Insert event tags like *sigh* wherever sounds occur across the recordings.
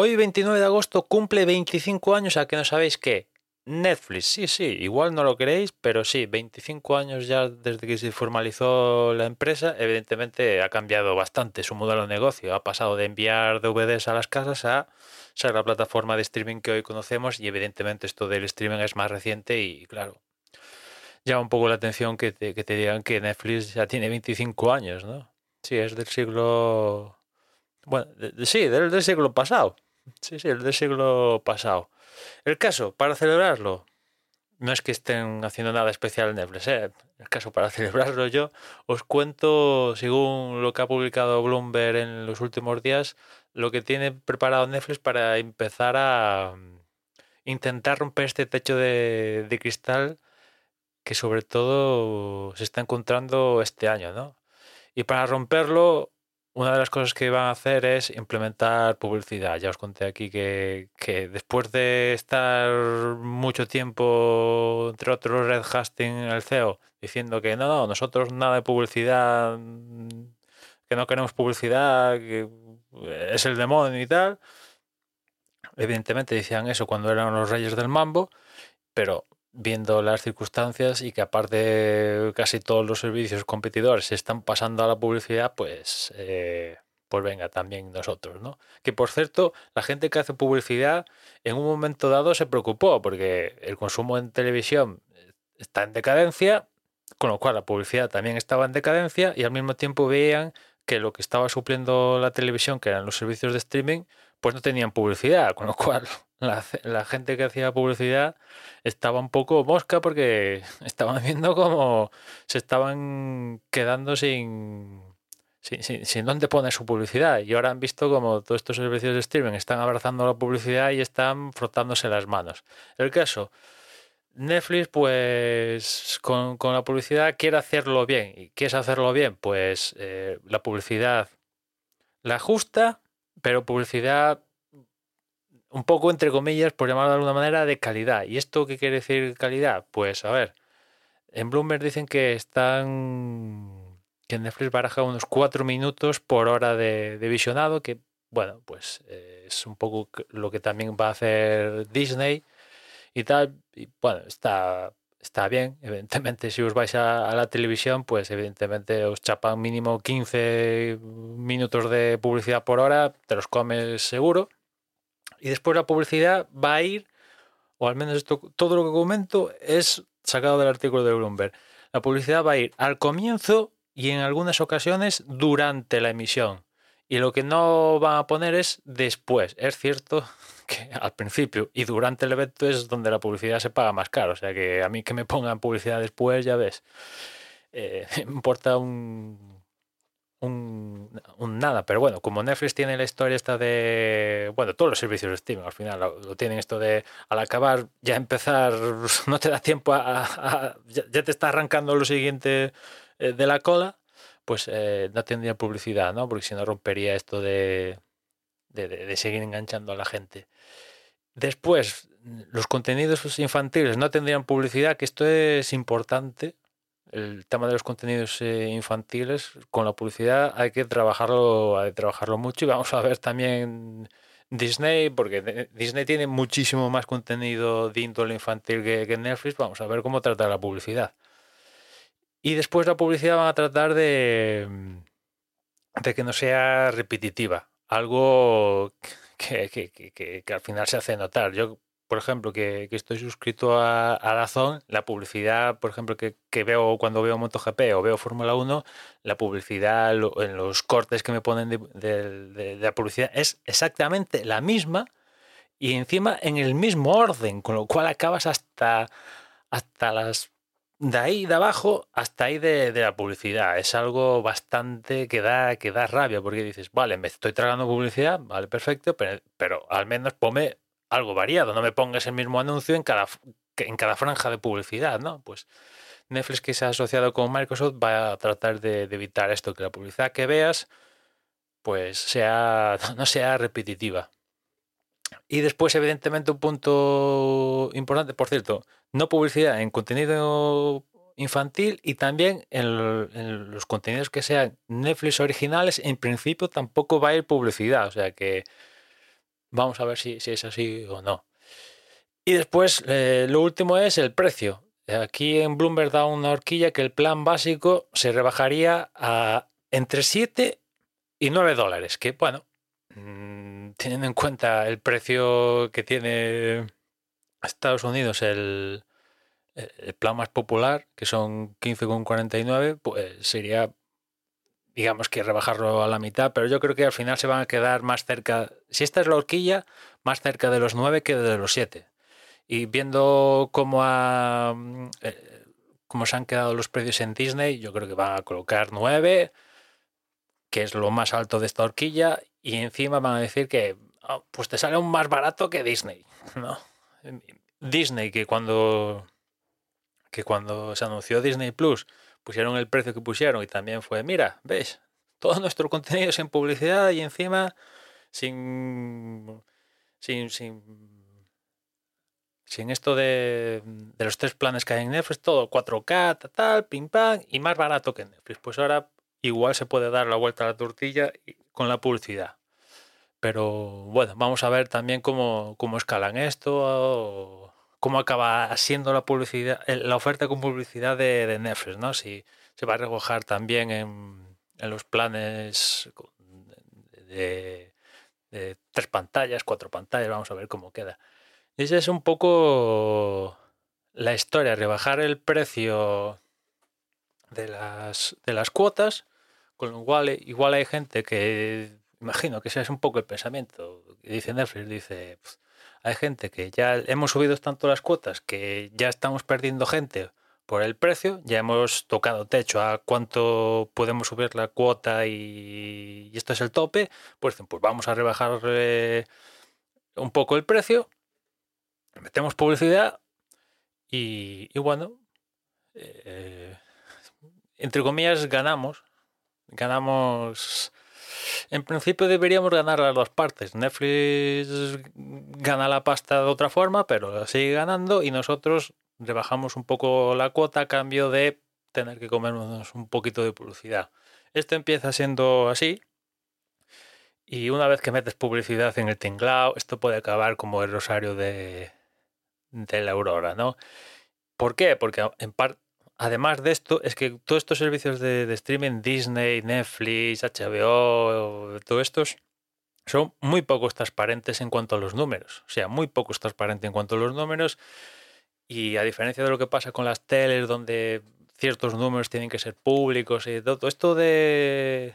Hoy, 29 de agosto, cumple 25 años a que no sabéis qué. Netflix, sí, sí, igual no lo queréis, pero sí, 25 años ya desde que se formalizó la empresa, evidentemente ha cambiado bastante su modelo de negocio. Ha pasado de enviar DVDs a las casas a ser la plataforma de streaming que hoy conocemos y evidentemente esto del streaming es más reciente y claro, llama un poco la atención que te, digan que Netflix ya tiene 25 años, ¿no? Sí, es del siglo... Bueno, sí, del siglo pasado. Sí, sí, el del siglo pasado. El caso, para celebrarlo, no es que estén haciendo nada especial en Netflix. El caso, para *laughs* celebrarlo yo, os cuento, según lo que ha publicado Bloomberg en los últimos días, lo que tiene preparado Netflix para empezar a mm, intentar romper este techo de, de cristal que sobre todo se está encontrando este año, ¿no? Y para romperlo, una de las cosas que van a hacer es implementar publicidad. Ya os conté aquí que, que después de estar mucho tiempo, entre otros, Red Hastings, el CEO, diciendo que no, no, nosotros nada de publicidad, mm, que no queremos publicidad, que es el demonio y tal. Evidentemente decían eso cuando eran los reyes del mambo, pero viendo las circunstancias y que aparte casi todos los servicios competidores se están pasando a la publicidad, pues, eh, pues venga, también nosotros, ¿no? Que por cierto, la gente que hace publicidad en un momento dado se preocupó porque el consumo en televisión está en decadencia, con lo cual la publicidad también estaba en decadencia y al mismo tiempo veían que lo que estaba supliendo la televisión, que eran los servicios de streaming, pues no tenían publicidad, con lo cual la, gente que hacía publicidad estaba un poco mosca porque *laughs* estaban viendo como se estaban quedando sin, sin, sin, sin dónde poner su publicidad. Y ahora han visto como todos estos servicios de streaming están abrazando la publicidad y están frotándose las manos. El caso, Netflix, pues con, con la publicidad quiere hacerlo bien. ¿Y qué es hacerlo bien? Pues eh, la publicidad la justa, pero publicidad un poco entre comillas, por llamarlo de alguna manera, de calidad. ¿Y esto qué quiere decir calidad? Pues a ver, en Bloomberg dicen que están que Netflix baraja unos 4 minutos por hora de, visionado, que bueno, pues eh, es un poco lo que también va a hacer Disney y tal. Y bueno, está, está bien. *laughs* Evidentemente, si os vais a, a, la televisión, pues evidentemente os chapan mínimo 15 minutos de publicidad por hora, te los comes seguro. Y después la publicidad va a ir, o al menos esto, todo lo que comento es sacado del artículo de Bloomberg. La publicidad va a ir al comienzo y en algunas ocasiones durante la emisión. Y lo que no van a poner es después. Es cierto *laughs* que al principio y durante el evento es donde la publicidad se paga más caro. O sea que a mí que me pongan publicidad después, ya ves, eh, *laughs* me importa un, un, un, nada. Pero bueno, como Netflix tiene la historia esta de. Bueno, todos los servicios de streaming al final lo, tienen esto de al acabar, ya empezar, *laughs* no te da tiempo a. ya, te está arrancando lo siguiente eh, de la cola, pues eh, no tendría publicidad, ¿no? Porque si no rompería esto de, de seguir enganchando a la gente. Después, los contenidos infantiles no tendrían publicidad, que esto es importante. El tema de los contenidos eh, infantiles con la publicidad hay que trabajarlo, trabajarlo mucho y vamos a ver también Disney, porque Disney tiene muchísimo más contenido de índole infantil que, Netflix, vamos a ver cómo tratar la publicidad. Y después la publicidad van a tratar de, de que no sea repetitiva, algo que, que, que, que al final se hace notar. Yo por ejemplo, que, estoy suscrito a, a Dazón, la publicidad, por ejemplo, que, veo cuando veo MotoGP o veo Fórmula 1, la publicidad en los cortes que me ponen de, la publicidad es exactamente la misma y encima en el mismo orden, con lo cual acabas hasta, hasta las de ahí de abajo hasta ahí de, la publicidad. Es algo bastante que da, que da rabia, porque dices, vale, me estoy tragando publicidad, vale, perfecto, pero, pero al menos ponme algo variado, no me pongas el mismo anuncio en cada, en cada franja de publicidad, ¿no? Pues Netflix que se ha asociado con Microsoft va a tratar de, evitar esto, que la publicidad que veas pues sea, *laughs* no sea repetitiva. Y después, evidentemente, un punto importante, por cierto, no publicidad en contenido infantil y también en, en, los contenidos que sean Netflix originales, en principio tampoco va a ir publicidad. O sea que Vamos a ver si, es así o no. Y después, eh, lo último es el precio. Aquí en Bloomberg da una horquilla que el plan básico se rebajaría a entre 7 y 9 dólares, que bueno, mm, teniendo en cuenta el precio que tiene Estados Unidos el, el plan más popular, que son 15,49, pues sería digamos que rebajarlo a la mitad, pero yo creo que al final se van a quedar más cerca, si esta es la horquilla, más cerca de los 9 que de los 7. Y viendo cómo, ha, eh, cómo se han quedado los precios en Disney, yo creo que van a colocar 9, que es lo más alto de esta horquilla, y encima van a decir que oh, pues te sale un más barato que Disney. *laughs* ¿no? Disney, que cuando, que cuando se anunció Disney Plus, pusieron el precio que pusieron y también fue, mira, ves, todo nuestro contenido sin publicidad y encima sin, sin, sin, sin esto de, de, los tres planes que hay en Netflix, todo 4K, tal, tal, pim pam, y más barato que Netflix. Pues ahora igual se puede dar la vuelta a la tortilla con la publicidad. Pero bueno, vamos a ver también cómo, cómo escalan esto cómo acaba siendo la publicidad, la oferta con publicidad de, Netflix, ¿no? Si se va a recoger también en, los planes de, tres pantallas, cuatro pantallas, vamos a ver cómo queda. Esa es un poco la historia, rebajar el precio de las, de las cuotas, con lo cual igual hay gente que, imagino que ese es un poco el pensamiento, dice Netflix, dice, hay gente que ya hemos subido tanto las cuotas que ya estamos perdiendo gente por el precio, ya hemos tocado techo a cuánto podemos subir la cuota y, esto es el tope, pues, pues vamos a rebajar un poco el precio, metemos publicidad y, bueno, eh, entre comillas ganamos, ganamos en principio deberíamos ganar las dos partes. Netflix gana la pasta de otra forma, pero sigue ganando y nosotros rebajamos un poco la cuota a cambio de tener que comernos un poquito de publicidad. Esto empieza siendo así. Y una vez que metes publicidad en el tinglao, esto puede acabar como el rosario de, la aurora, ¿no? ¿Por qué? Porque en parte además de esto, es que todos estos servicios de, streaming, Disney, Netflix, HBO, estos, son muy pocos transparentes en cuanto a los números. O sea, muy pocos transparentes en cuanto a los números. Y a diferencia de lo que pasa con las teles, donde ciertos números tienen que ser públicos y todo, esto de,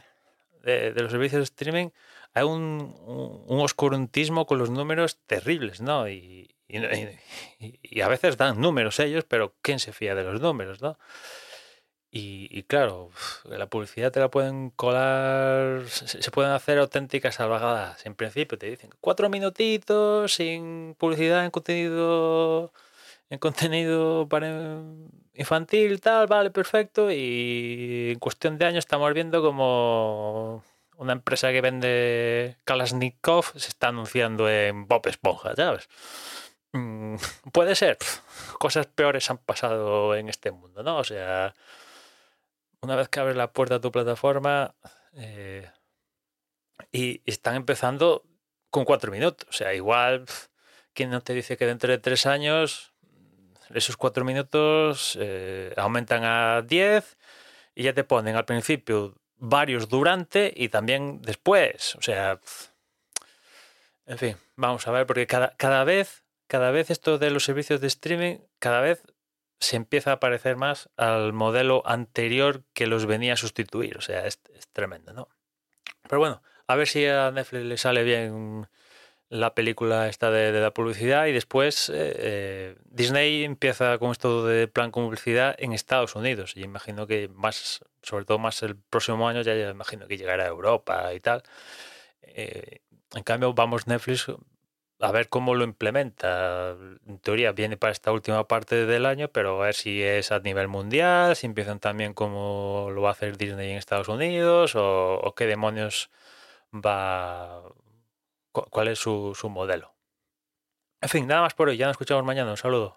de, los servicios de streaming, hay un, oscurantismo con los números terribles, ¿no? Y, a veces dan números ellos, pero ¿quién se fía de los números, no? Y, claro, la publicidad te la pueden colar, se, pueden hacer auténticas salvajadas. En principio te dicen cuatro minutitos sin publicidad en contenido en contenido para infantil, tal, vale, perfecto. Y en cuestión de años estamos viendo como una empresa que vende Kalashnikov se está anunciando en Bob Esponja, ¿sabes? Mm, puede ser. *laughs* Cosas peores han pasado en este mundo, ¿no? O sea, una vez que abres la puerta a tu plataforma eh, y están empezando con cuatro minutos. O sea, igual, ¿quién no te dice que dentro de tres años esos cuatro minutos eh, aumentan a diez y ya te ponen al principio varios durante y también después? O sea, en fin, vamos a ver, porque cada, cada vez, cada vez esto de los servicios de streaming, cada vez se empieza a parecer más al modelo anterior que los venía a sustituir. O sea, es, tremendo, ¿no? Pero bueno, a ver si a Netflix le sale bien la película esta de, la publicidad y después eh, eh, Disney empieza con esto de plan con publicidad en Estados Unidos y imagino que más, sobre todo más el próximo año ya, ya imagino que llegará a Europa y tal. Eh, en cambio vamos Netflix a ver cómo lo implementa. En teoría viene para esta última parte del año, pero a ver si es a nivel mundial, si empiezan también como lo va a hacer Disney en Estados Unidos o, qué demonios va, cuál es su modelo. En fin, nada más por hoy. Ya nos escuchamos mañana. Un saludo.